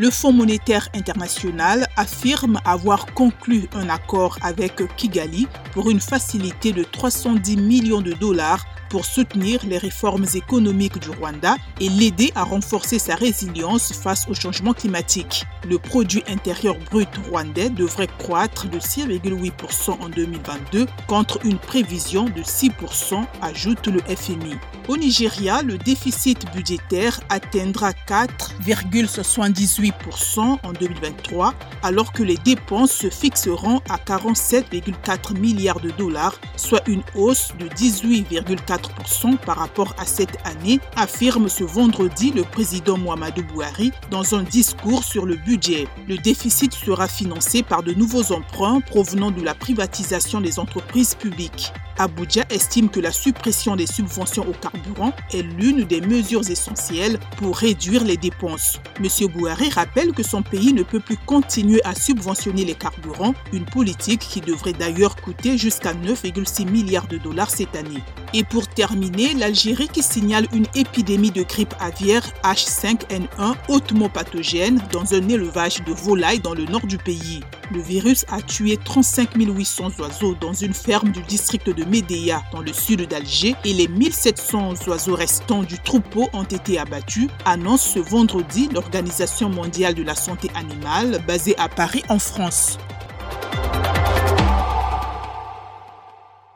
Le Fonds monétaire international affirme avoir conclu un accord avec Kigali pour une facilité de 310 millions de dollars pour soutenir les réformes économiques du Rwanda et l'aider à renforcer sa résilience face au changement climatique. Le produit intérieur brut rwandais devrait croître de 6,8% en 2022 contre une prévision de 6%, ajoute le FMI. Au Nigeria, le déficit budgétaire atteindra 4,78% en 2023, alors que les dépenses se fixeront à 47,4 milliards de dollars, soit une hausse de 18,4% par rapport à cette année, affirme ce vendredi le président Muhammadu Buhari dans un discours sur le budget. Le déficit sera financé par de nouveaux emprunts provenant de la privatisation des entreprises publiques. Abuja estime que la suppression des subventions au carburant est l'une des mesures essentielles pour réduire les dépenses. M. Bouhari rappelle que son pays ne peut plus continuer à subventionner les carburants, une politique qui devrait d'ailleurs coûter jusqu'à 9,6 milliards de dollars cette année. Et pour terminer, l'Algérie qui signale une épidémie de grippe aviaire H5N1 hautement pathogène dans un élevage de volailles dans le nord du pays. Le virus a tué 35 800 oiseaux dans une ferme du district de Médéa dans le sud d'Alger et les 1700 oiseaux restants du troupeau ont été abattus, annonce ce vendredi l'Organisation mondiale de la santé animale basée à Paris en France.